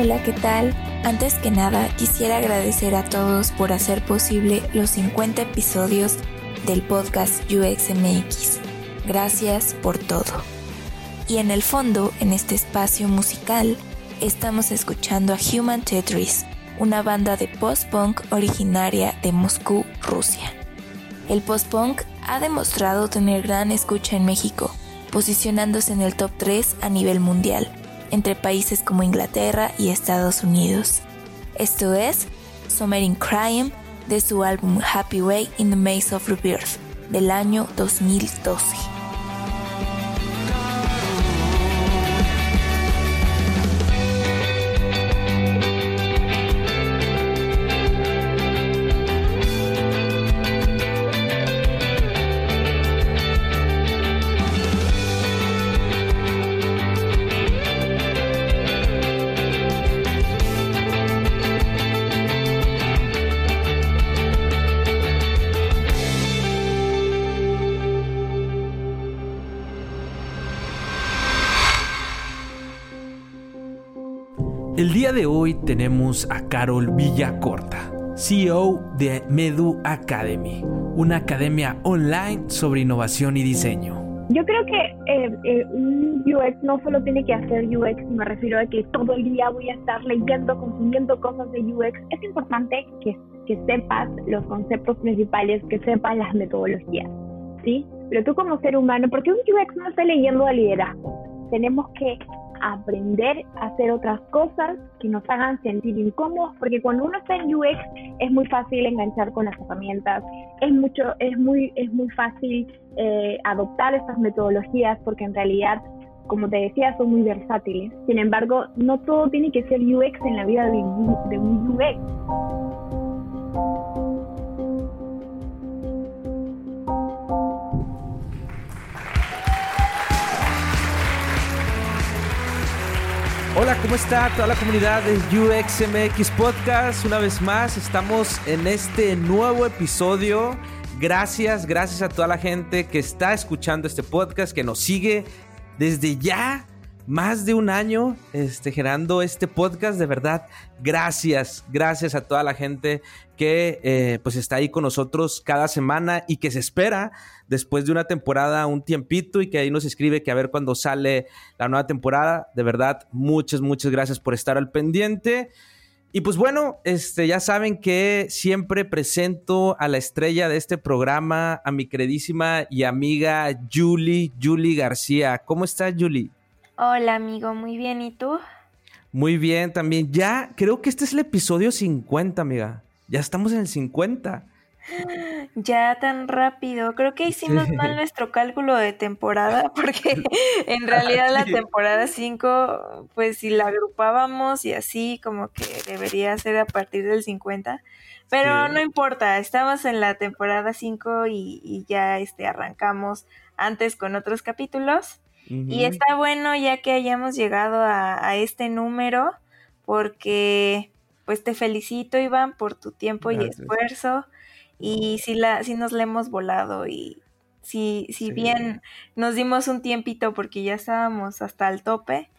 Hola, ¿qué tal? Antes que nada, quisiera agradecer a todos por hacer posible los 50 episodios del podcast UXMX. Gracias por todo. Y en el fondo, en este espacio musical, estamos escuchando a Human Tetris, una banda de post-punk originaria de Moscú, Rusia. El post-punk ha demostrado tener gran escucha en México, posicionándose en el top 3 a nivel mundial entre países como Inglaterra y Estados Unidos. Esto es Summer in Crime de su álbum Happy Way in the Maze of Rebirth del año 2012. El día de hoy tenemos a Carol Villacorta, CEO de Medu Academy, una academia online sobre innovación y diseño. Yo creo que eh, eh, un UX no solo tiene que hacer UX, me refiero a que todo el día voy a estar leyendo, consumiendo cosas de UX. Es importante que, que sepas los conceptos principales, que sepas las metodologías, ¿sí? Pero tú como ser humano, porque un UX no está leyendo de liderazgo, tenemos que aprender a hacer otras cosas que nos hagan sentir incómodos, porque cuando uno está en UX es muy fácil enganchar con las herramientas, es mucho, es muy, es muy fácil eh, adoptar estas metodologías, porque en realidad, como te decía, son muy versátiles. Sin embargo, no todo tiene que ser UX en la vida de, de un UX. Hola, ¿cómo está toda la comunidad de UXMX Podcast? Una vez más, estamos en este nuevo episodio. Gracias, gracias a toda la gente que está escuchando este podcast, que nos sigue desde ya más de un año este, generando este podcast. De verdad, gracias, gracias a toda la gente que eh, pues está ahí con nosotros cada semana y que se espera después de una temporada un tiempito y que ahí nos escribe que a ver cuándo sale la nueva temporada. De verdad, muchas, muchas gracias por estar al pendiente. Y pues bueno, este, ya saben que siempre presento a la estrella de este programa, a mi queridísima y amiga Julie, Julie García. ¿Cómo estás, Julie? Hola amigo, muy bien, ¿y tú? Muy bien, también. Ya, creo que este es el episodio 50, amiga. Ya estamos en el 50. Ya tan rápido. Creo que hicimos mal nuestro cálculo de temporada porque en realidad la temporada 5, pues si la agrupábamos y así, como que debería ser a partir del 50. Pero no importa, estamos en la temporada 5 y, y, ya este, arrancamos antes con otros capítulos. Y está bueno ya que hayamos llegado a, este número, porque pues te felicito, Iván, por tu tiempo y esfuerzo. Y si, la, si nos la hemos volado y si, si bien nos dimos un tiempito porque ya estábamos hasta el tope,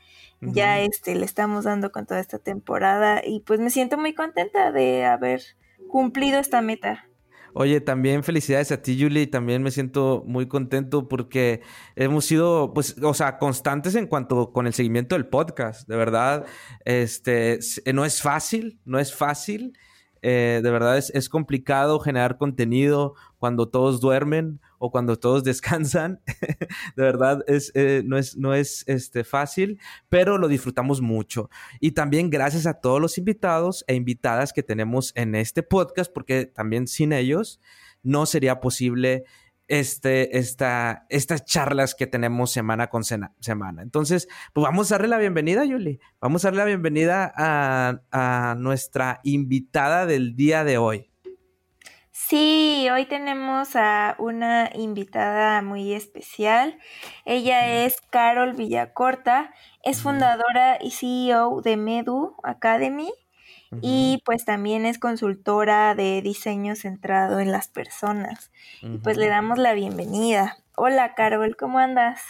ya este, le estamos dando con toda esta temporada. Y pues me siento muy contenta de haber cumplido esta meta. Oye, también felicidades a ti, Julie, también me siento muy contento porque hemos sido, pues, o sea, constantes en cuanto con el seguimiento del podcast, de verdad, este, no es fácil, no es fácil, eh, de verdad es, es, complicado generar contenido cuando todos duermen o cuando todos descansan. de verdad es, eh, no es, no es este, fácil, pero lo disfrutamos mucho. Y también gracias a todos los invitados e invitadas que tenemos en este podcast, porque también sin ellos no sería posible este, esta, estas charlas que tenemos semana con semana. Entonces, pues vamos a darle la bienvenida, Yuli. Vamos a darle la bienvenida a, a nuestra invitada del día de hoy. Sí, hoy tenemos a una invitada muy especial. Ella es Carol Villacorta, es fundadora y CEO de Medu Academy y pues también es consultora de diseño centrado en las personas. Y pues le damos la bienvenida. Hola Carol, ¿cómo andas?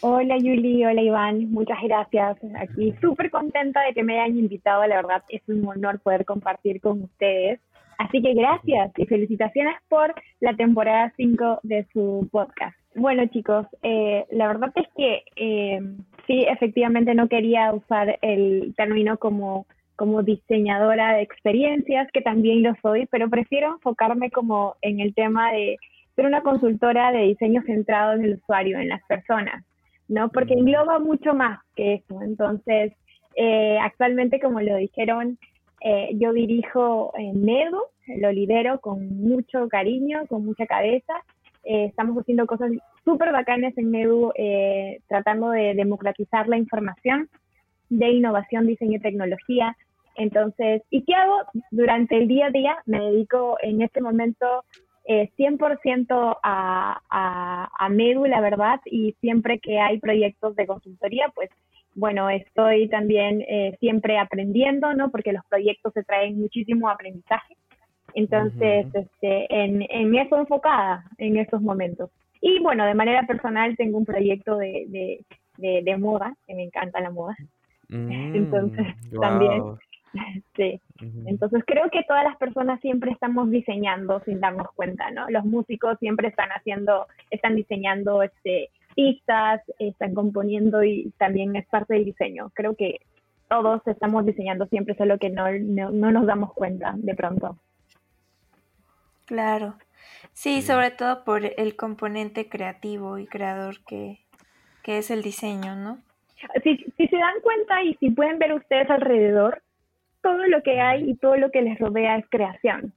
Hola Yuli, hola Iván, muchas gracias. Aquí súper contenta de que me hayan invitado, la verdad es un honor poder compartir con ustedes. Así que gracias y felicitaciones por la temporada 5 de su podcast. Bueno chicos, eh, la verdad es que eh, sí, efectivamente no quería usar el término como, como diseñadora de experiencias, que también lo soy, pero prefiero enfocarme como en el tema de ser una consultora de diseño centrado en el usuario, en las personas, ¿no? Porque engloba mucho más que eso. Entonces, eh, actualmente, como lo dijeron, eh, yo dirijo en Medu, lo lidero con mucho cariño, con mucha cabeza. Eh, estamos haciendo cosas súper bacanas en Medu, tratando de democratizar la información de innovación, diseño y tecnología. Entonces, ¿y qué hago? Durante el día a día me dedico en este momento eh, 100% a, a, a Medu, la verdad, y siempre que hay proyectos de consultoría, pues bueno, estoy también eh, siempre aprendiendo, ¿no? Porque los proyectos se traen muchísimo aprendizaje. Entonces, este, en, en eso enfocada en estos momentos. Y bueno, de manera personal tengo un proyecto de, de, de, moda, que me encanta la moda. Mm, Entonces, también Sí. Entonces creo que todas las personas siempre estamos diseñando sin darnos cuenta, ¿no? Los músicos siempre están haciendo, están diseñando este pistas, están componiendo y también es parte del diseño. Creo que todos estamos diseñando siempre, solo que no, no, nos damos cuenta de pronto. Claro. Sí, sobre todo por el componente creativo y creador que, que es el diseño, ¿no? Si, si se dan cuenta y si pueden ver ustedes alrededor, todo lo que hay y todo lo que les rodea es creación,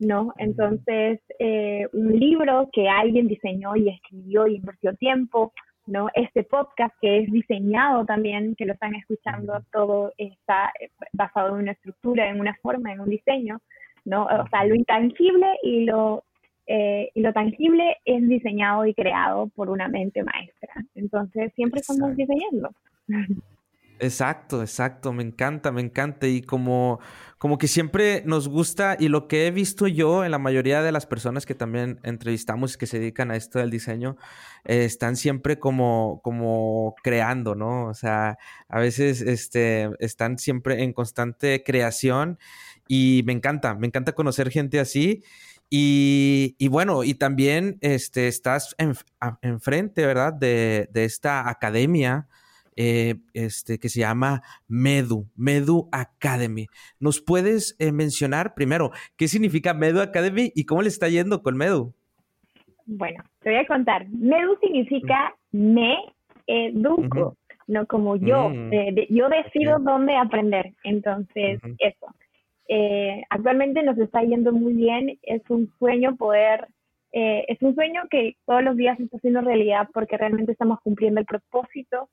¿no? Entonces, eh, un libro que alguien diseñó y escribió y invirtió tiempo, ¿no? Este podcast que es diseñado también, que lo están escuchando, todo está eh, basado en una estructura, en una forma, en un diseño, ¿no? O sea, lo intangible y lo, eh, y lo tangible es diseñado y creado por una mente maestra. Entonces, siempre estamos diseñando. Exacto, exacto, me encanta, me encanta y como, como que siempre nos gusta y lo que he visto yo en la mayoría de las personas que también entrevistamos y que se dedican a esto del diseño, eh, están siempre como, como creando, ¿no? O sea, a veces este, están siempre en constante creación y me encanta, me encanta conocer gente así. Y, y, bueno, y también este, estás enfrente, en ¿verdad? De, de, esta academia eh, este, que se llama Medu, Medu Academy. ¿Nos puedes eh, mencionar primero qué significa Medu Academy y cómo le está yendo con Medu? Bueno, te voy a contar. Medu significa me educo, no como yo. Mm. yo decido dónde aprender. Entonces, eso. Eh, actualmente nos está yendo muy bien. Es un sueño poder es un sueño que todos los días se está haciendo realidad porque realmente estamos cumpliendo el propósito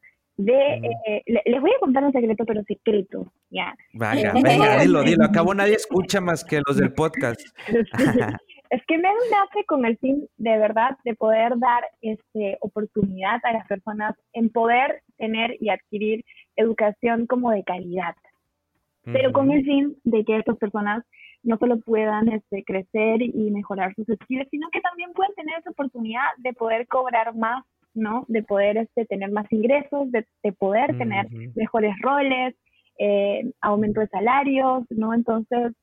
de, eh, les voy a contar un secreto, pero secreto, ya. Vaya, venga, dilo, dilo. Acabo nadie escucha más que los del podcast. es que me nace con el fin de verdad de poder dar este, oportunidad a las personas en poder tener y adquirir educación como de calidad, pero con el fin de que estas personas no solo puedan este, crecer y mejorar sus skills, sino que también puedan tener esa oportunidad de poder cobrar más ¿no? De poder este, tener más ingresos, de, poder tener mejores roles, eh, aumento de salarios, ¿no? Entonces,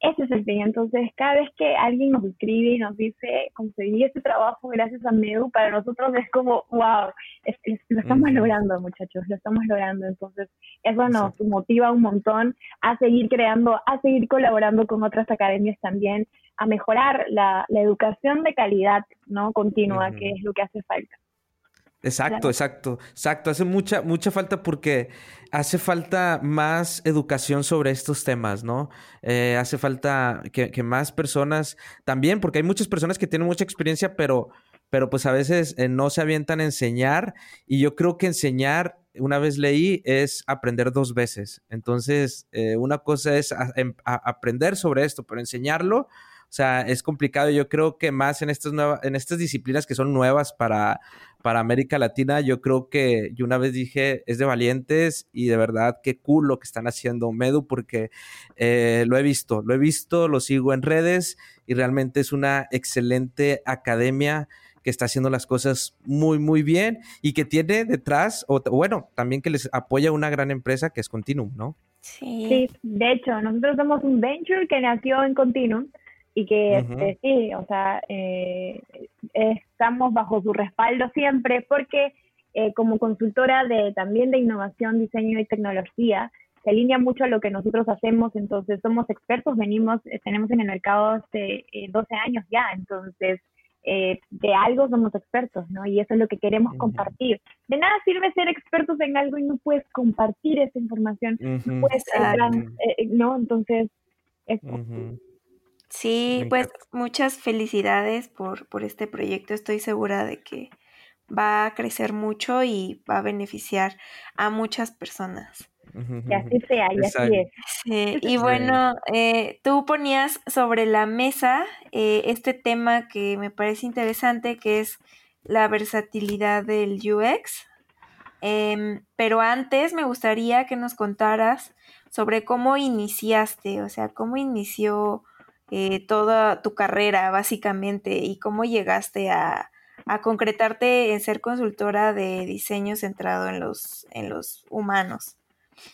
ese es el fin. Entonces, cada vez que alguien nos escribe y nos dice, conseguí este trabajo gracias a MEDU, para nosotros es como, wow, lo estamos logrando, muchachos, lo estamos logrando. Entonces, eso nos motiva un montón a seguir creando, a seguir colaborando con otras academias también, a mejorar la, educación de calidad, ¿no? Continua, que es lo que hace falta. Exacto, exacto, exacto. Hace mucha, mucha falta porque hace falta más educación sobre estos temas, ¿no? Eh, hace falta que, más personas también, porque hay muchas personas que tienen mucha experiencia, pero, pero pues a veces eh, no se avientan a enseñar. Y yo creo que enseñar, una vez leí, es aprender dos veces. Entonces, eh, una cosa es em, aprender sobre esto, pero enseñarlo o sea, es complicado. Yo creo que más en estas nuevas, en estas disciplinas que son nuevas para, para América Latina, yo creo que yo una vez dije, es de valientes y de verdad qué cool lo que están haciendo Medu, porque eh, lo he visto, lo he visto, lo sigo en redes y realmente es una excelente academia que está haciendo las cosas muy, muy bien y que tiene detrás, o bueno, también que les apoya una gran empresa que es Continuum, ¿no? Sí. de hecho, nosotros somos un venture que nació en Continuum y que este, sí, o sea, eh, estamos bajo su respaldo siempre porque eh, como consultora de también de innovación, diseño y tecnología, se alinea mucho a lo que nosotros hacemos, entonces somos expertos, venimos, eh, tenemos en el mercado hace 12 años ya, entonces de algo somos expertos, ¿no? Y eso es lo que queremos compartir. De nada sirve ser expertos en algo y no puedes compartir esa información, no Entonces, Sí, pues muchas felicidades por, por este proyecto. Estoy segura de que va a crecer mucho y va a beneficiar a muchas personas. Y así sea, y así es. Sí, y bueno, eh, tú ponías sobre la mesa eh, este tema que me parece interesante, que es la versatilidad del UX. Em, pero antes me gustaría que nos contaras sobre cómo iniciaste, o sea, cómo inició eh, toda tu carrera básicamente y cómo llegaste a, concretarte en ser consultora de diseño centrado en los, en los humanos.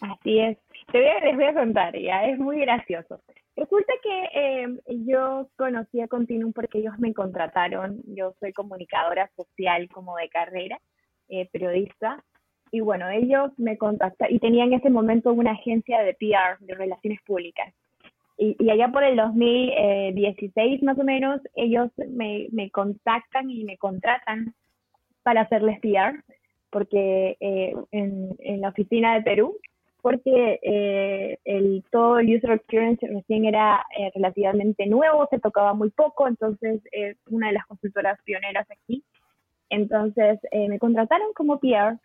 Así es. Te voy a, les voy a contar, ya es muy gracioso. Resulta que em, yo conocí a Continuum porque ellos me contrataron. Yo soy comunicadora social como de carrera, eh, periodista. Y bueno, ellos me contactaron y tenían en ese momento una agencia de PR, de relaciones públicas y, allá por el 2016 más o menos, ellos me, me contactan y me contratan para hacerles PR, porque eh, en, en, la oficina de Perú, porque eh, el, todo el user experience recién era eh, relativamente nuevo, se tocaba muy poco, entonces es una de las consultoras pioneras aquí. Entonces me contrataron como PR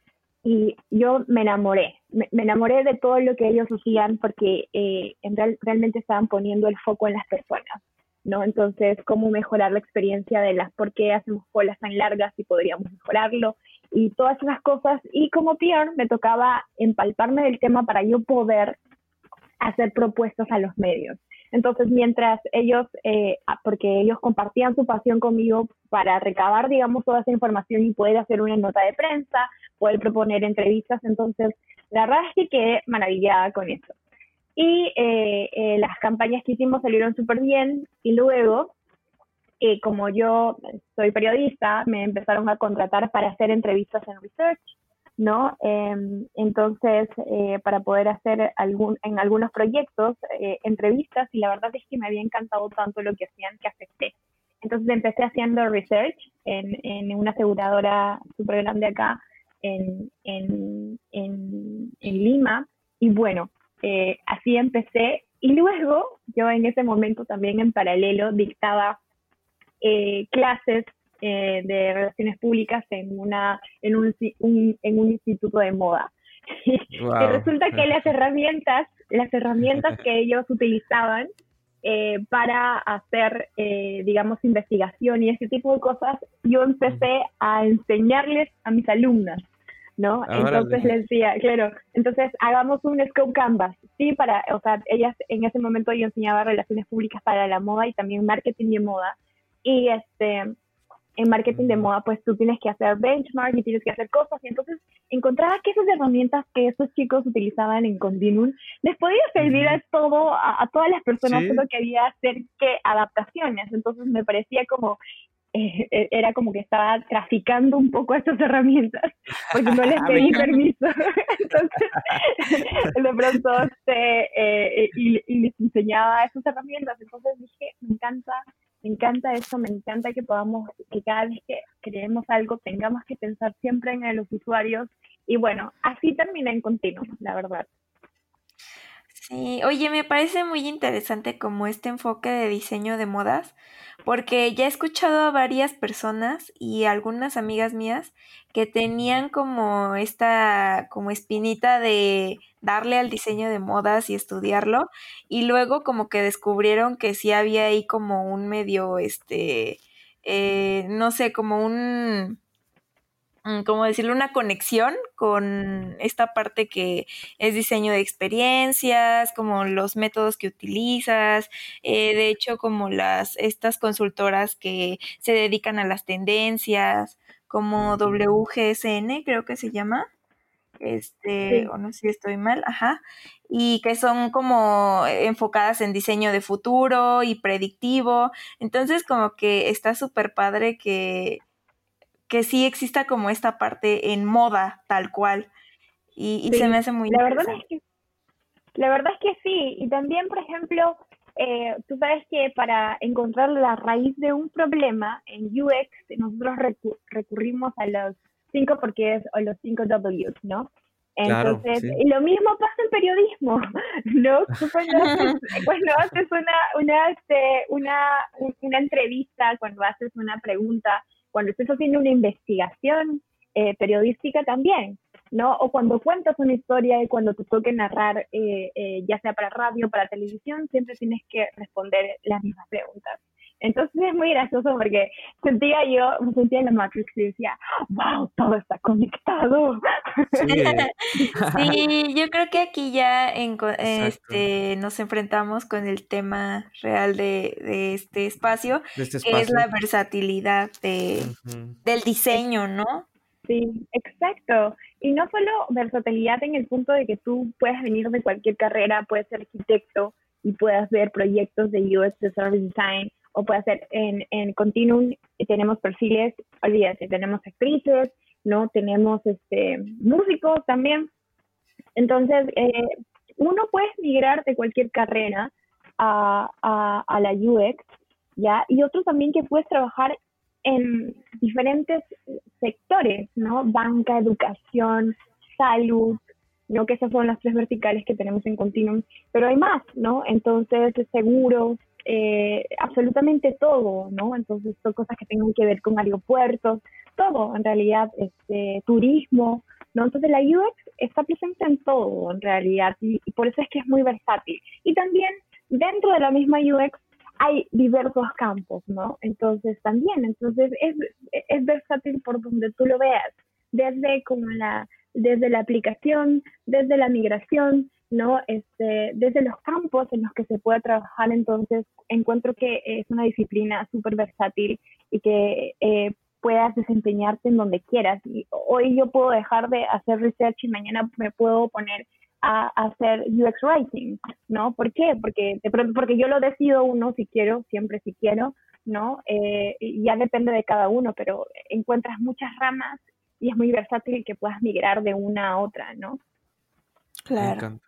y yo me enamoré, me, enamoré de todo lo que ellos hacían porque eh, en realmente estaban poniendo el foco en las personas, ¿no? Entonces, cómo mejorar la experiencia de las, por qué hacemos colas tan largas y podríamos mejorarlo y todas esas cosas. Y como peer me tocaba empalparme del tema para yo poder hacer propuestas a los medios. Entonces, mientras ellos, eh, porque ellos compartían su pasión conmigo para recabar, digamos, toda esa información y poder hacer una nota de prensa, poder proponer entrevistas, entonces, la verdad que quedé maravillada con eso. Y eh, eh, las campañas que hicimos salieron súper bien y luego, como yo soy periodista, me empezaron a contratar para hacer entrevistas en research ¿no? Em, entonces, eh, para poder hacer algún, en algunos proyectos eh, entrevistas y la verdad es que me había encantado tanto lo que hacían que acepté. Entonces empecé haciendo research en, en una aseguradora súper grande acá en, en, en, Lima y bueno, eh, así empecé y luego yo en ese momento también en paralelo dictaba clases eh, de relaciones públicas en una en un, en un instituto de moda. y resulta que las herramientas, las herramientas que ellos utilizaban eh, para hacer, eh, digamos, investigación y ese tipo de cosas, yo empecé a enseñarles a mis alumnas, ¿no? entonces les decía, claro, entonces hagamos un scope canvas, sí, para, o sea, ellas en ese momento yo enseñaba relaciones públicas para la moda y también marketing de moda. Y este, en marketing de moda, pues tú tienes que hacer benchmark y tienes que hacer cosas. Y entonces encontraba que esas herramientas que esos chicos utilizaban en Continuum les podía servir a todo, a, todas las personas, solo que había hacer que adaptaciones. Entonces me parecía como, eh, e, era como que estaba traficando un poco estas herramientas, porque no les pedí permiso. entonces, de pronto, este, eh, y, y les enseñaba esas herramientas. Entonces dije, me encanta me encanta eso, me encanta que podamos, que cada vez que creemos algo tengamos que pensar siempre en los usuarios y bueno, así termina en continuo, la verdad. Sí, oye, me parece muy interesante como este enfoque de diseño de modas, porque ya he escuchado a varias personas y algunas amigas mías que tenían como esta como espinita de darle al diseño de modas y estudiarlo y luego como que descubrieron que sí había ahí como un medio este eh, no sé como un como decirlo, una conexión con esta parte que es diseño de experiencias, como los métodos que utilizas, eh, de hecho, como las, estas consultoras que se dedican a las tendencias, como WGSN, creo que se llama, este, o no sé si estoy mal, ajá, y que son como enfocadas en diseño de futuro y predictivo. Entonces, como que está súper padre que, que sí exista como esta parte en moda, tal cual. Y, se me hace muy la verdad es que La verdad es que sí, y también, por ejemplo, eh, tú sabes que para encontrar la raíz de un problema en UX, nosotros recurrimos a los cinco porque es o los cinco Ws, ¿no? Entonces, lo mismo pasa en periodismo, ¿no? cuando haces, una, una, este, una, una entrevista, cuando haces una pregunta, cuando estás haciendo una investigación eh, periodística también, ¿no? O cuando cuentas una historia y cuando te toque narrar, eh, eh, ya sea para radio, para televisión, siempre tienes que responder las mismas preguntas. Entonces es muy gracioso porque sentía yo, me sentía en la Matrix y decía, wow, todo está conectado. Sí, yo creo que aquí ya este, nos enfrentamos con el tema real de, este, espacio, este que es la versatilidad de, del diseño, ¿no? Sí, exacto. Y no solo versatilidad en el punto de que tú puedes venir de cualquier carrera, puedes ser arquitecto y puedas ver proyectos de UX de Service Design o puede ser en, en Continuum, tenemos perfiles, olvídate, tenemos actrices, ¿no? Tenemos este, músicos también. Entonces, eh, uno puede migrar de cualquier carrera a, a, a, la UX, ¿ya? Y otro también que puedes trabajar en diferentes sectores, ¿no? Banca, educación, salud, ¿no? Que esas son las tres verticales que tenemos en Continuum, pero hay más, ¿no? Entonces, seguros, eh, absolutamente todo, ¿no? Entonces son cosas que tengan que ver con aeropuertos, todo en realidad, este, turismo, ¿no? Entonces la UX está presente en todo en realidad y, por eso es que es muy versátil. Y también dentro de la misma UX hay diversos campos, ¿no? Entonces también, entonces es, es versátil por donde tú lo veas, desde como la, desde la aplicación, desde la migración, ¿no? Este, desde los campos en los que se puede trabajar, entonces encuentro que es una disciplina súper versátil y que eh, puedas desempeñarte en donde quieras. Y hoy yo puedo dejar de hacer research y mañana me puedo poner a, hacer UX writing, ¿no? ¿Por qué? Porque, porque yo lo decido uno si quiero, siempre si quiero, ¿no? Eh, ya depende de cada uno, pero encuentras muchas ramas y es muy versátil que puedas migrar de una a otra, ¿no? Claro.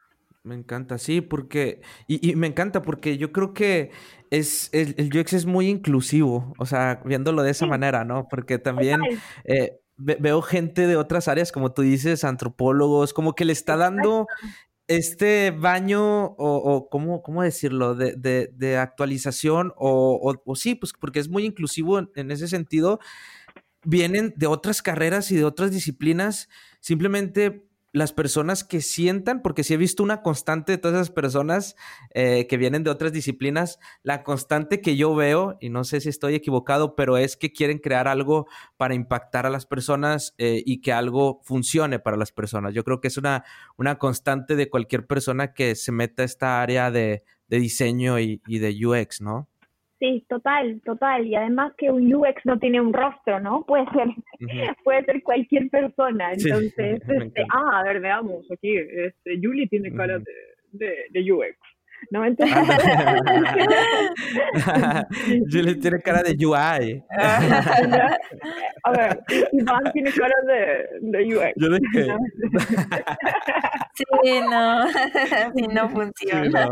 Me encanta, sí, porque, y, me encanta porque yo creo que es, el, el, UX es muy inclusivo, o sea, viéndolo de esa manera, ¿no? Porque también eh, veo gente de otras áreas, como tú dices, antropólogos, como que le está dando este baño, o, o ¿cómo, ¿cómo, decirlo?, de, de, de actualización, o, o, sí, pues porque es muy inclusivo en, en ese sentido, vienen de otras carreras y de otras disciplinas, simplemente las personas que sientan, porque si he visto una constante de todas esas personas eh, que vienen de otras disciplinas, la constante que yo veo, y no sé si estoy equivocado, pero es que quieren crear algo para impactar a las personas eh, y que algo funcione para las personas. Yo creo que es una, una constante de cualquier persona que se meta a esta área de, diseño y, y de UX, ¿no? Sí, total, total. Y además que un UX no tiene un rostro, ¿no? Puede ser, puede ser cualquier persona. Entonces, este, ah, a ver, veamos aquí, este, Julie tiene cara de, de, de UX. ¿No? Entonces... Julie tiene cara de UI. a ver, Iván tiene cara de, de UX. Yo dije... Sí, no, sí, no funciona.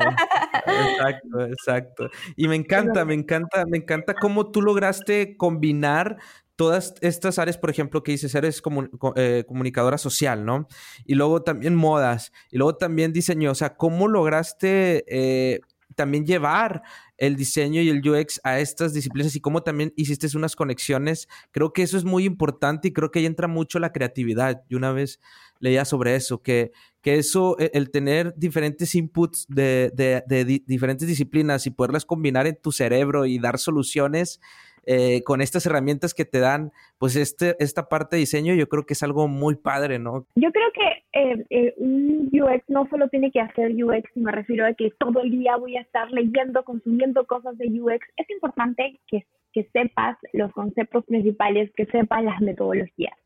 Exacto, exacto. Y me encanta, me encanta, me encanta cómo tú lograste combinar todas estas áreas, por ejemplo, que dices, eres eh, comunicadora social, ¿no? Y luego también modas, y luego también diseño, o sea, ¿cómo lograste eh, también llevar el diseño y el UX a estas disciplinas y cómo también hiciste unas conexiones? Creo que eso es muy importante y creo que ahí entra mucho la creatividad. Y una vez leía sobre eso, que, que eso, e, el tener diferentes inputs de diferentes disciplinas y poderlas combinar en tu cerebro y dar soluciones, eh, con estas herramientas que te dan, pues este, esta parte de diseño, yo creo que es algo muy padre, ¿no? Yo creo que eh, eh, un UX no solo tiene que hacer UX, me refiero a que todo el día voy a estar leyendo, consumiendo cosas de UX. Es importante que, que sepas los conceptos principales, que sepas las metodologías,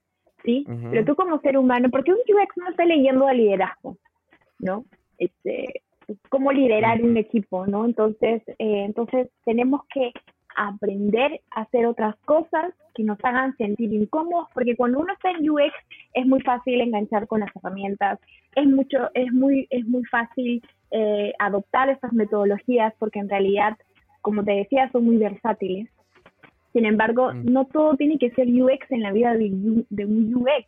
¿sí? Pero tú como ser humano, porque un UX no está leyendo de liderazgo, ¿no? Este, cómo liderar un equipo, ¿no? Entonces, eh, entonces tenemos que aprender a hacer otras cosas que nos hagan sentir incómodos, porque cuando uno está en UX es muy fácil enganchar con las herramientas, es mucho, es muy, es muy fácil eh, adoptar estas metodologías, porque en realidad, como te decía, son muy versátiles. Sin embargo, mm. no todo tiene que ser UX en la vida de, un UX,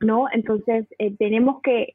¿no? Entonces, eh, tenemos que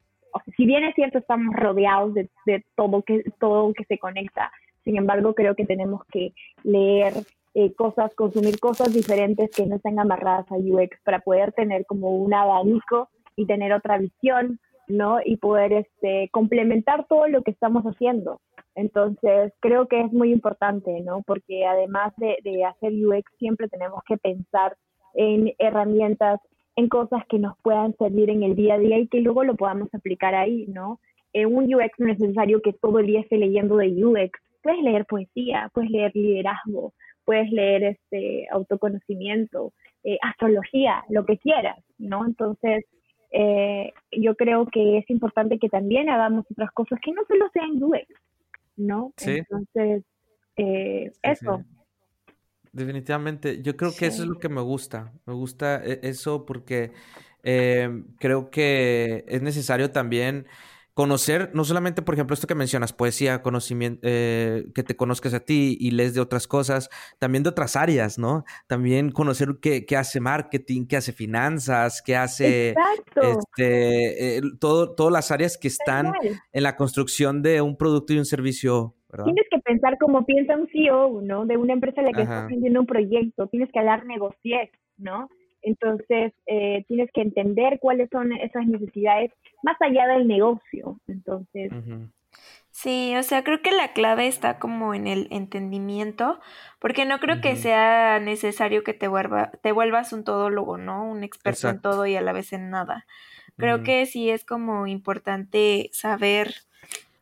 si bien es cierto, estamos rodeados de, todo, que, todo que se conecta, sin embargo, creo que tenemos que leer eh, cosas, consumir cosas diferentes que no estén amarradas a UX para poder tener como un abanico y tener otra visión, ¿no? Y poder este, complementar todo lo que estamos haciendo. Entonces, creo que es muy importante, ¿no? Porque además de, hacer UX, siempre tenemos que pensar en herramientas en cosas que nos puedan servir en el día a día y que luego lo podamos aplicar ahí, ¿no? En un UX no es necesario que todo el día esté leyendo de UX. Puedes leer poesía, puedes leer liderazgo, puedes leer este autoconocimiento, eh, astrología, lo que quieras, ¿no? Entonces, eh, yo creo que es importante que también hagamos otras cosas que no solo sean UX, ¿no? Entonces, eh, eso. Definitivamente, yo creo que eso es lo que me gusta, me gusta e, eso porque em, creo que es necesario también conocer, no solamente, por ejemplo, esto que mencionas, poesía, conocimiento, eh, que te conozcas a ti y lees de otras cosas, también de otras áreas, ¿no? También conocer qué, qué hace marketing, qué hace finanzas, qué hace este, todo, todas las áreas que están en la construcción de un producto y un servicio Tienes que pensar como piensa un CEO, ¿no? De una empresa en la que está haciendo un proyecto, tienes que hablar negociar, ¿no? Entonces, eh, tienes que entender cuáles son esas necesidades más allá del negocio. Entonces, Sí, o sea, creo que la clave está como en el entendimiento, porque no creo que sea necesario que te, vuelva, te vuelvas un todólogo, ¿no? Un experto en todo y a la vez en nada. Creo que sí es como importante saber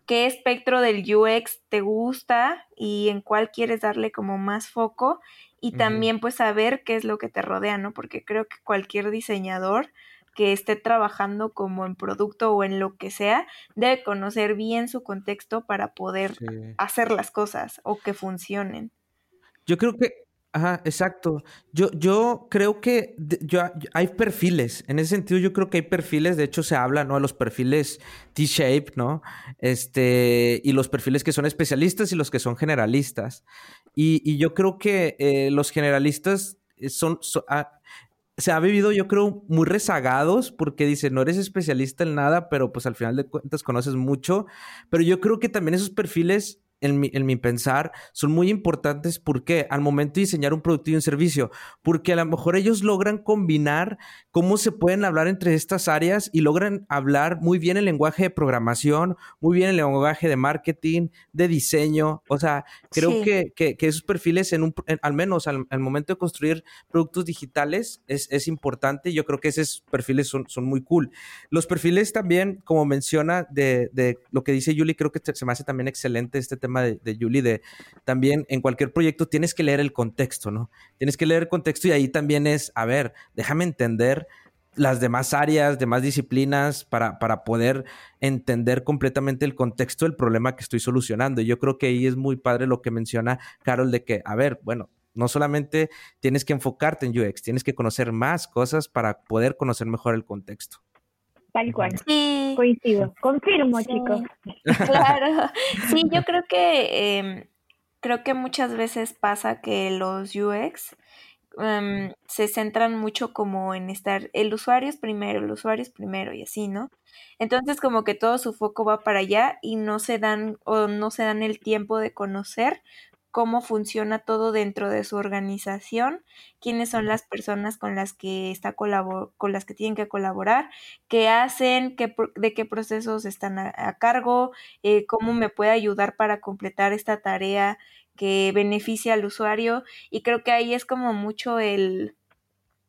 qué espectro del UX te gusta y en cuál quieres darle como más foco y también pues saber qué es lo que te rodea, ¿no? Porque creo que cualquier diseñador que esté trabajando como en producto o en lo que sea, debe conocer bien su contexto para poder hacer las cosas o que funcionen. Yo creo que Ajá, exacto. Yo, yo creo que yo, hay perfiles. En ese sentido, yo creo que hay perfiles. De hecho, se habla, ¿no? De los perfiles T-shape, ¿no? Este, y los perfiles que son especialistas y los que son generalistas. Y, yo creo que eh, los generalistas son, ah, se ha vivido, yo creo, muy rezagados porque dice, no eres especialista en nada, pero pues al final de cuentas conoces mucho. Pero yo creo que también esos perfiles en mi, pensar, son muy importantes porque al momento de diseñar un producto y un servicio, porque a lo mejor ellos logran combinar cómo se pueden hablar entre estas áreas y logran hablar muy bien el lenguaje de programación, muy bien el lenguaje de marketing, de diseño. O sea, creo que, esos perfiles, en un, al menos al, momento de construir productos digitales, es, es, importante. Yo creo que esos perfiles son, son muy cool. Los perfiles también, como menciona de, de lo que dice Julie, creo que se me hace también excelente este tema de, de Julie, de también en cualquier proyecto tienes que leer el contexto, ¿no? Tienes que leer el contexto y ahí también es, a ver, déjame entender las demás áreas, demás disciplinas para, para poder entender completamente el contexto del problema que estoy solucionando. Y yo creo que ahí es muy padre lo que menciona Carol de que, a ver, bueno, no solamente tienes que enfocarte en UX, tienes que conocer más cosas para poder conocer mejor el contexto. Tal cual. Sí. Coincido. Confirmo, chicos. Claro. Sí, yo creo que em, creo que muchas veces pasa que los UX em, se centran mucho como en estar el usuario es primero, el usuario es primero y así, ¿no? Entonces como que todo su foco va para allá y no se dan o no se dan el tiempo de conocer cómo funciona todo dentro de su organización, quiénes son las personas con las que está con las que tienen que colaborar, qué hacen, qué, de qué procesos están a, cargo, eh, cómo me puede ayudar para completar esta tarea que beneficia al usuario. Y creo que ahí es como mucho el,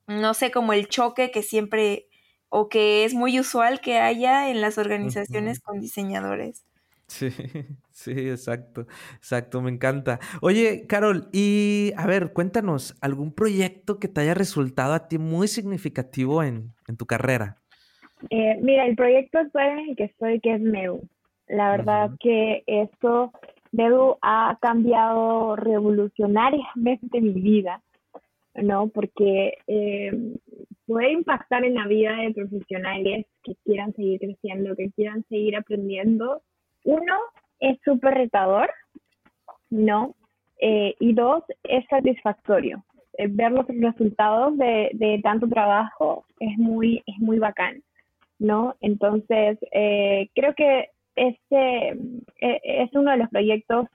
no sé, como el choque que siempre o que es muy usual que haya en las organizaciones con diseñadores. Sí, sí, exacto, exacto, me encanta. Oye, Carol, y a ver, cuéntanos, ¿algún proyecto que te haya resultado a ti muy significativo en, tu carrera? Eh, mira, el proyecto actual en el que estoy, que es MEU. La verdad que esto, MEU ha cambiado revolucionariamente mi vida, ¿no? Porque eh, puede impactar en la vida de profesionales que quieran seguir creciendo, que quieran seguir aprendiendo uno, es súper retador, ¿no? Eh, y dos, es satisfactorio. Eh, ver los resultados de, tanto trabajo es muy, es muy bacán, ¿no? Entonces, eh, creo que este es uno de los proyectos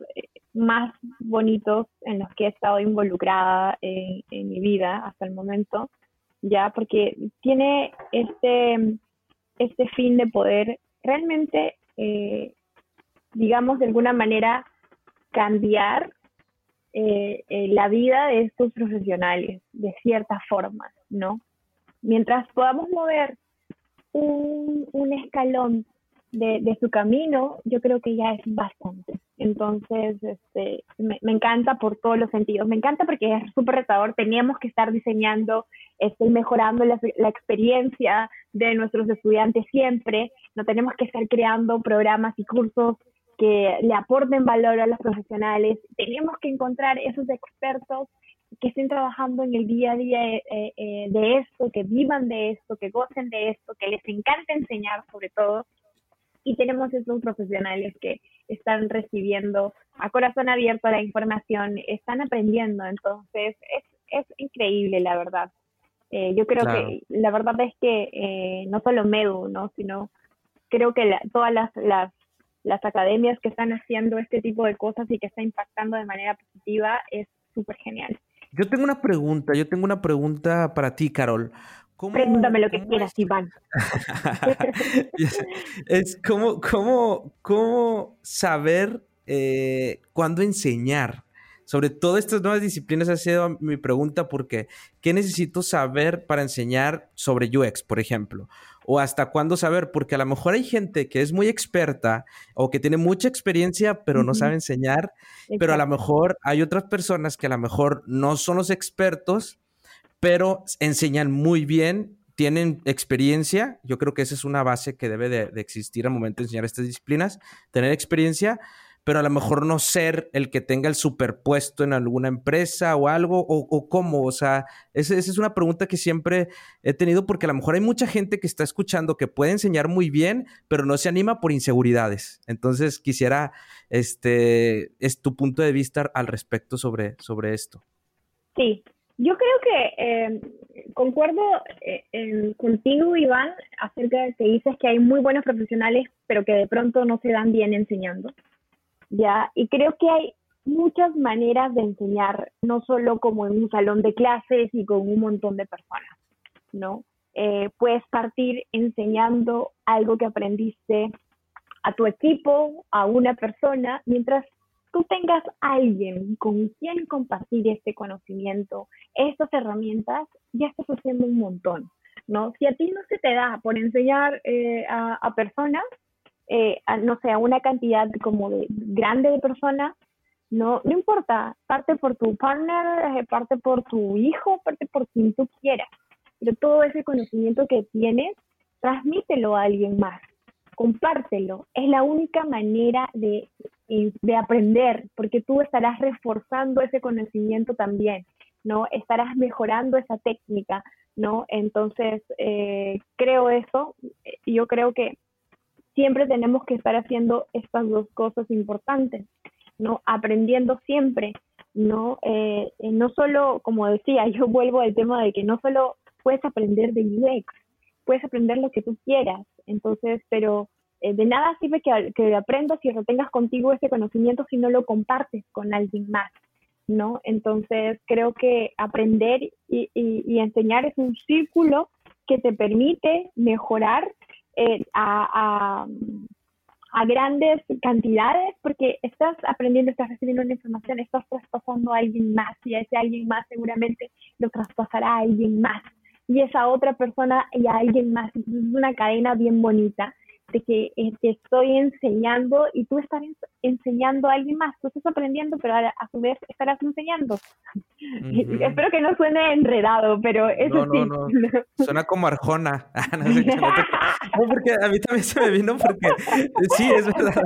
más bonitos en los que he estado involucrada en, en mi vida hasta el momento, ya, porque tiene este, este fin de poder realmente eh, digamos, de alguna manera cambiar eh, eh, la vida de estos profesionales de cierta forma, ¿no? Mientras podamos mover un, escalón de, de, su camino, yo creo que ya es bastante. Entonces, este, me, encanta por todos los sentidos. Me encanta porque es súper retador. Teníamos que estar diseñando, estoy mejorando la, la, experiencia de nuestros estudiantes siempre. No tenemos que estar creando programas y cursos que le aporten valor a los profesionales. Tenemos que encontrar esos expertos que estén trabajando en el día a día eh, eh, de esto, que vivan de esto, que gocen de esto, que les encanta enseñar sobre todo. Y tenemos esos profesionales que están recibiendo a corazón abierto la información, están aprendiendo. Entonces, es, es increíble, la verdad. Eh, yo creo que la verdad es que no solo MEDU, ¿no? sino creo que todas las, las las academias que están haciendo este tipo de cosas y que está impactando de manera positiva es súper genial. Yo tengo una pregunta, yo tengo una pregunta para ti, Carol. Pregúntame lo que quieras, Iván. es cómo, cómo, cómo saber eh, cuándo enseñar. Sobre todo estas nuevas disciplinas ha sido mi pregunta porque ¿qué necesito saber para enseñar sobre UX, por ejemplo? O hasta cuándo saber, porque a lo mejor hay gente que es muy experta o que tiene mucha experiencia, pero no sabe enseñar, pero a lo mejor hay otras personas que a lo mejor no son los expertos, pero enseñan muy bien, tienen experiencia, yo creo que esa es una base que debe de, de existir al momento de enseñar estas disciplinas, tener experiencia, pero a lo mejor no ser el que tenga el superpuesto en alguna empresa o algo, o, cómo, o sea, esa, es una pregunta que siempre he tenido porque a lo mejor hay mucha gente que está escuchando que puede enseñar muy bien, pero no se anima por inseguridades. Entonces quisiera, este, es tu punto de vista al respecto sobre, sobre esto. Sí, yo creo que eh, concuerdo eh, contigo, Iván, acerca de que dices que hay muy buenos profesionales, pero que de pronto no se dan bien enseñando. ¿Ya? Y creo que hay muchas maneras de enseñar, no solo como en un salón de clases y con un montón de personas, ¿no? Eh, puedes partir enseñando algo que aprendiste a tu equipo, a una persona, mientras tú tengas alguien con quien compartir este conocimiento, estas herramientas, ya estás haciendo un montón, ¿no? Si a ti no se te da por enseñar eh, a, a personas, eh, no sé, a una cantidad como de grande de personas, no, no importa, parte por tu partner, eh, parte por tu hijo, parte por quien tú quieras, pero todo ese conocimiento que tienes, transmítelo a alguien más, compártelo, es la única manera de, eh, de aprender, porque tú estarás reforzando ese conocimiento también, ¿no? Estarás mejorando esa técnica, ¿no? Entonces, creo eso, yo creo que siempre tenemos que estar haciendo estas dos cosas importantes, ¿no? Aprendiendo siempre, ¿no? Eh, eh, no solo, como decía, yo vuelvo al tema de que no solo puedes aprender de UX, puedes aprender lo que tú quieras, entonces, pero eh, de nada sirve que, que aprendas y retengas contigo ese conocimiento si no lo compartes con alguien más, ¿no? Entonces, creo que aprender y, y enseñar es un círculo que te permite mejorar eh, a, a grandes cantidades porque estás aprendiendo, estás recibiendo una información, estás traspasando a alguien más y ese alguien más seguramente lo traspasará a alguien más y esa otra persona y a alguien más. es una cadena bien bonita de que eh, te estoy enseñando y tú estás enseñando a alguien más. Tú estás aprendiendo, pero a, su vez estarás enseñando. Espero que no suene enredado, pero eso sí. No, Suena como Arjona. no, porque a mí también se me vino porque sí, es verdad.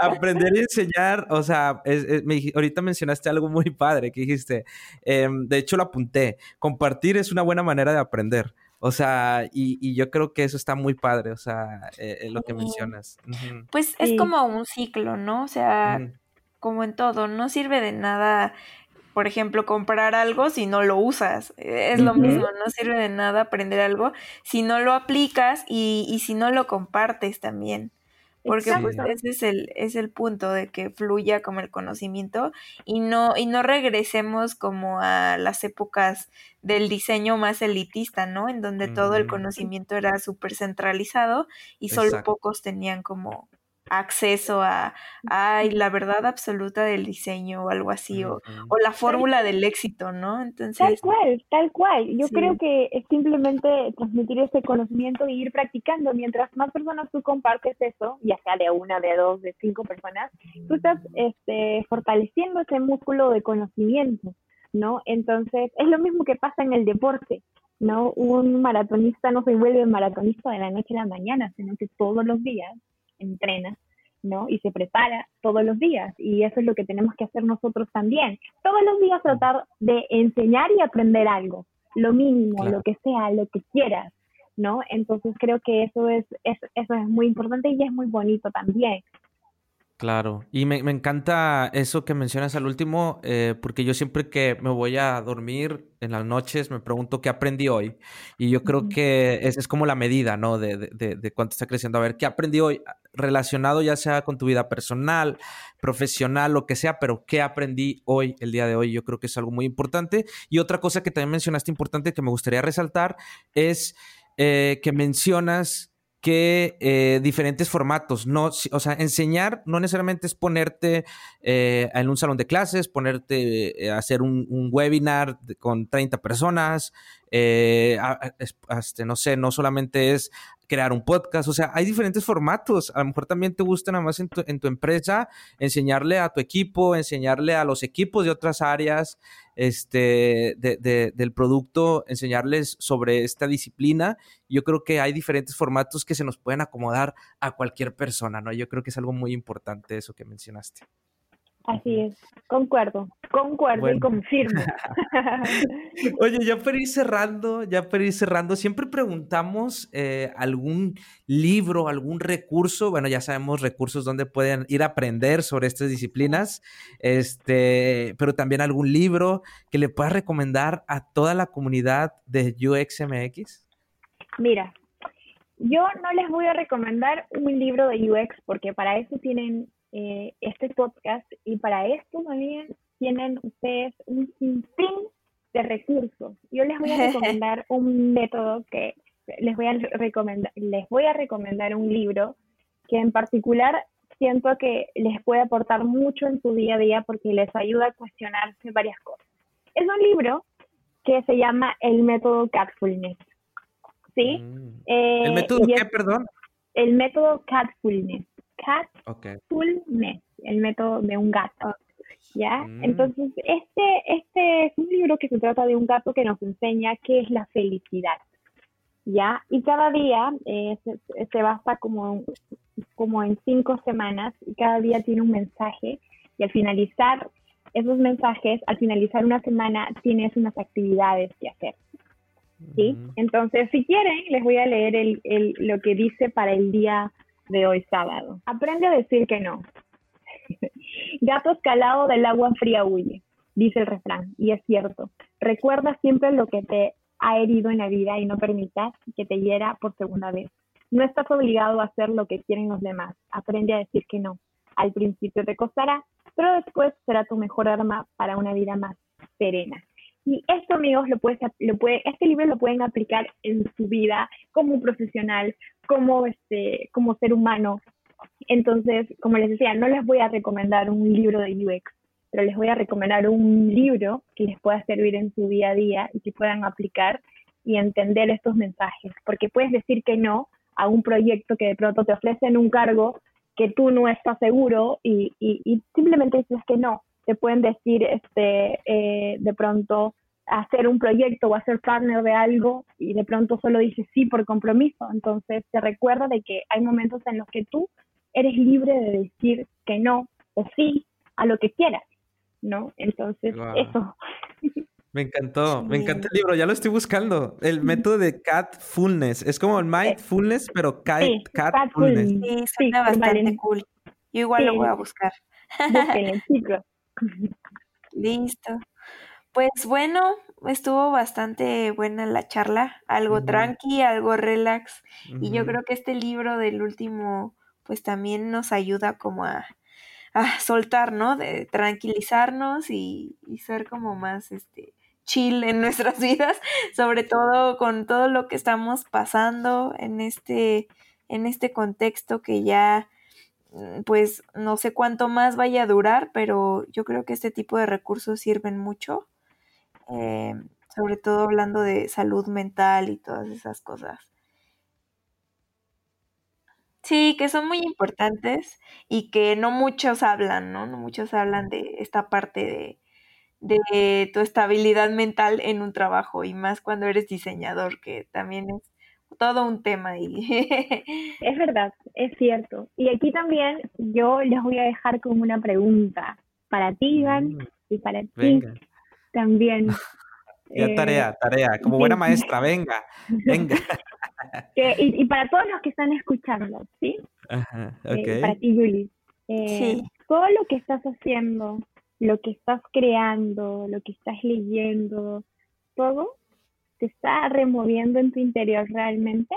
Aprender y enseñar, o sea, ahorita mencionaste algo muy padre que dijiste. Em, de hecho, lo apunté. Compartir es una buena manera de aprender. O sea, y, yo creo que eso está muy padre, o sea, eh, lo que mencionas. Pues es como un ciclo, ¿no? O sea, como en todo, no sirve de nada, por ejemplo, comprar algo si no lo usas. Es lo mismo, no sirve de nada aprender algo si no lo aplicas y, y si no lo compartes también porque pues ese es el, es el punto de que fluya como el conocimiento y no, y no regresemos como a las épocas del diseño más elitista, ¿no? En donde todo el conocimiento era súper centralizado y solo pocos tenían como acceso a ay, la verdad absoluta del diseño o algo así, o, o la fórmula del éxito, ¿no? Entonces. Tal cual, tal cual. Yo creo que es simplemente transmitir ese conocimiento y ir practicando. Mientras más personas tú compartes eso, ya sea de una, de dos, de cinco personas, tú estás este, fortaleciendo ese músculo de conocimiento, ¿no? Entonces, es lo mismo que pasa en el deporte. ¿no? Un maratonista no se vuelve maratonista de la noche a la mañana, sino que todos los días entrena, ¿no? Y se prepara todos los días. Y eso es lo que tenemos que hacer nosotros también. Todos los días tratar de enseñar y aprender algo, lo mínimo, lo que sea, lo que quieras, ¿no? Entonces creo que eso es, eso es muy importante y es muy bonito también. Claro, y me, encanta eso que mencionas al último, eh, porque yo siempre que me voy a dormir en las noches me pregunto qué aprendí hoy. Y yo creo que es, es, como la medida, ¿no? De, de, de, cuánto está creciendo. A ver, ¿qué aprendí hoy? Relacionado ya sea con tu vida personal, profesional, lo que sea, pero ¿qué aprendí hoy, el día de hoy? Yo creo que es algo muy importante. Y otra cosa que también mencionaste importante que me gustaría resaltar es eh, que mencionas que eh, diferentes formatos. No, o sea, enseñar no necesariamente es ponerte eh, en un salón de clases, ponerte eh, a hacer un, webinar con 30 personas, este, no sé, no solamente es crear un podcast, o sea, hay diferentes formatos. A lo mejor también te gusta nada más en tu, en tu empresa enseñarle a tu equipo, enseñarle a los equipos de otras áreas este, de, del producto, enseñarles sobre esta disciplina. Yo creo que hay diferentes formatos que se nos pueden acomodar a cualquier persona, ¿no? Yo creo que es algo muy importante eso que mencionaste. Así es, concuerdo, concuerdo y confirmo. Oye, ya para ir cerrando, ya para ir cerrando, siempre preguntamos eh, algún libro, algún recurso, bueno, ya sabemos recursos donde pueden ir a aprender sobre estas disciplinas, este, pero también algún libro que le puedas recomendar a toda la comunidad de UXMX. Mira, yo no les voy a recomendar un libro de UX porque para eso tienen eh, este podcast y para esto también tienen ustedes un sinfín de recursos. Yo les voy a recomendar un método que les voy a recomendar, les voy a recomendar un libro que en particular siento que les puede aportar mucho en su día a día porque les ayuda a cuestionarse varias cosas. Es un libro que se llama El método Catfulness. ¿Sí? Mm. ¿El método eh, qué, perdón? El método Catfulness. Catfulness, el método de un gato. ¿Ya? Mm. Entonces, este, este es un libro que se trata de un gato que nos enseña qué es la felicidad. ¿Ya? Y cada día eh, se, basa como, como en cinco semanas y cada día tiene un mensaje y al finalizar esos mensajes, al finalizar una semana, tienes unas actividades que hacer. ¿Sí? Mm. Entonces, si quieren, les voy a leer el, el, lo que dice para el día de hoy sábado. Aprende a decir que no. Gato escalado del agua fría huye, dice el refrán, y es cierto. Recuerda siempre lo que te ha herido en la vida y no permitas que te hiera por segunda vez. No estás obligado a hacer lo que quieren los demás. Aprende a decir que no. Al principio te costará, pero después será tu mejor arma para una vida más serena. Y esto, amigos, lo puedes, puede, este libro lo pueden aplicar en su vida como profesional, como, este, como ser humano, Entonces, como les decía, no les voy a recomendar un libro de UX, pero les voy a recomendar un libro que les pueda servir en su día a día y que puedan aplicar y entender estos mensajes, porque puedes decir que no a un proyecto que de pronto te ofrecen un cargo que tú no estás seguro y, y, simplemente dices que no. Te pueden decir este, eh, de pronto hacer un proyecto o hacer partner de algo y de pronto solo dices sí por compromiso. Entonces te recuerda de que hay momentos en los que tú eres libre de decir que no o sí a lo que quieras, ¿no? Entonces, eso. Me encantó, me encanta el libro, ya lo estoy buscando. El método de Catfulness, es como el mindfulness, pero cat, sí, Catfulness. Sí, suena bastante cool. Yo igual lo voy a buscar. Listo. Pues bueno, estuvo bastante buena la charla, algo tranqui, algo relax, y yo creo que este libro del último, pues también nos ayuda como a, a soltar, ¿no? De tranquilizarnos y, y ser como más, este, chill en nuestras vidas, sobre todo con todo lo que estamos pasando en este, en este contexto que ya mm, pues no sé cuánto más vaya a durar, pero yo creo que este tipo de recursos sirven mucho, eh, sobre todo hablando de salud mental y todas esas cosas. Sí, que son muy importantes y que no muchos hablan, ¿no? No muchos hablan de esta parte de, de tu estabilidad mental en un trabajo y más cuando eres diseñador, que también es todo un tema ahí. Es verdad, es cierto. Y aquí también yo les voy a dejar como una pregunta para ti, Iván, mm, y para ti también. Ya tarea, eh, tarea, como buena maestra, venga, venga. y, para todos los que están escuchando, ¿sí? Ajá, eh, para ti, Julie. Eh, sí. Todo lo que estás haciendo lo que estás creando, lo que estás leyendo, todo te está removiendo en tu interior realmente,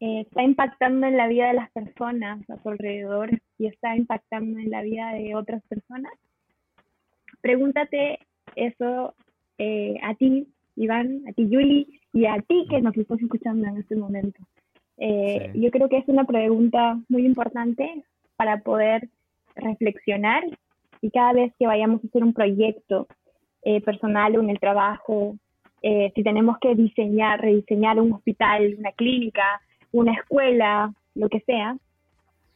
eh, está impactando en la vida de las personas a tu alrededor y está impactando en la vida de otras personas. Pregúntate eso eh, a ti, Iván, a ti, Yuli, y a ti que nos estás escuchando en este momento. Eh, yo creo que es una pregunta muy importante para poder reflexionar y cada vez que vayamos a hacer un proyecto eh, personal o en el trabajo, eh, si tenemos que diseñar, rediseñar un hospital, una clínica, una escuela, lo que sea,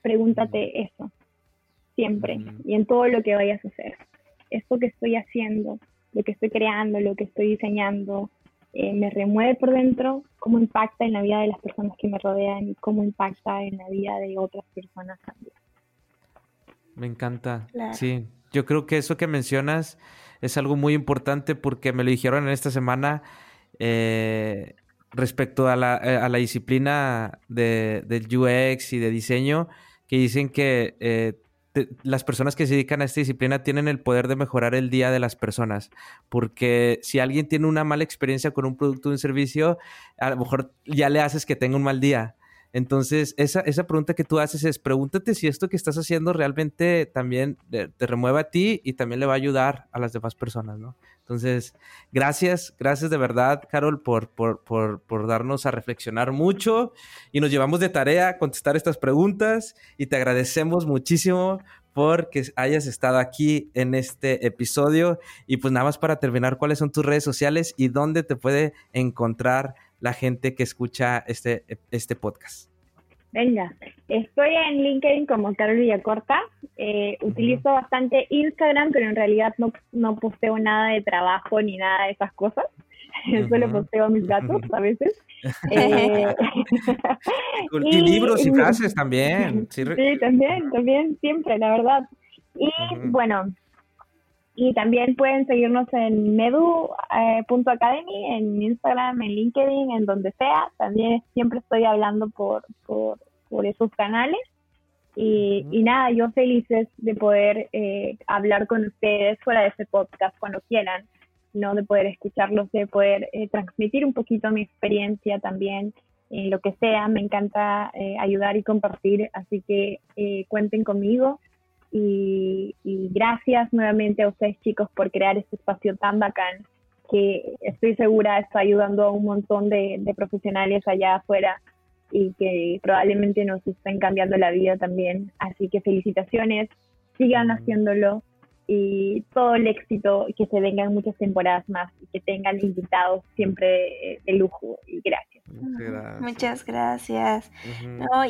pregúntate eso, siempre, y en todo lo que vayas a hacer. Esto que estoy haciendo, lo que estoy creando, lo que estoy diseñando, eh, me remueve por dentro, cómo impacta en la vida de las personas que me rodean y cómo impacta en la vida de otras personas también. Me encanta. Sí, yo creo que eso que mencionas es algo muy importante porque me lo dijeron en esta semana eh, respecto a la, eh, a la disciplina de, del UX y de diseño, que dicen que eh, las personas que se dedican a esta disciplina tienen el poder de mejorar el día de las personas, porque si alguien tiene una mala experiencia con un producto o un servicio, a lo mejor ya le haces que tenga un mal día. Entonces, esa, esa pregunta que tú haces es, pregúntate si esto que estás haciendo realmente también te, remueve a ti y también le va a ayudar a las demás personas, ¿no? Entonces, gracias, gracias de verdad, Carol, por, por, por, por darnos a reflexionar mucho y nos llevamos de tarea contestar estas preguntas y te agradecemos muchísimo porque hayas estado aquí en este episodio. Y pues nada más para terminar, ¿cuáles son tus redes sociales y dónde te puede encontrar la gente que escucha este, este podcast? Venga, estoy en LinkedIn como Carol Villacorta. Eh, utilizo bastante Instagram, pero en realidad no, no posteo nada de trabajo ni nada de esas cosas. Solo posteo mis datos a veces. Eh, y, libros y frases también. Sí, también, también, siempre, la verdad. Y bueno, y también pueden seguirnos en medu.academy, eh, en Instagram, en LinkedIn, en donde sea. También siempre estoy hablando por, por, esos canales. Y, nada, yo felices de poder eh, hablar con ustedes fuera de ese podcast cuando quieran, ¿no? De poder escucharlos, de poder eh, transmitir un poquito mi experiencia también en lo que sea. Me encanta ayudar y compartir, así que cuenten conmigo. Y, gracias nuevamente a ustedes chicos por crear este espacio tan bacán que estoy segura está ayudando a un montón de, profesionales allá afuera y que probablemente nos estén cambiando la vida también. Así que felicitaciones, sigan haciéndolo y todo el éxito, que se vengan muchas temporadas más y que tengan invitados siempre de lujo y gracias. Muchas gracias.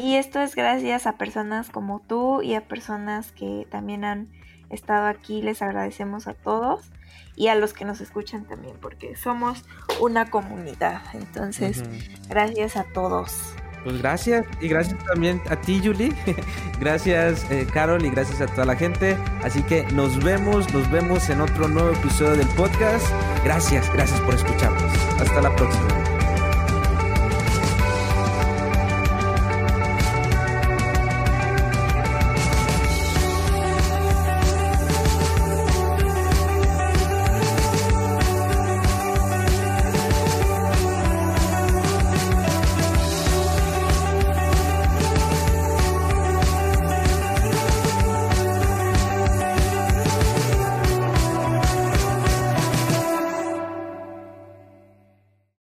y esto es gracias a personas como tú y a personas que también han estado aquí. Les agradecemos a todos y a los que nos escuchan también, porque somos una comunidad. Entonces, gracias a todos. Pues gracias y gracias también a ti, Julie. gracias, eh, Carol, y gracias a toda la gente. Así que nos vemos, nos vemos en otro nuevo episodio del podcast. Gracias, gracias por escucharnos. Hasta la próxima.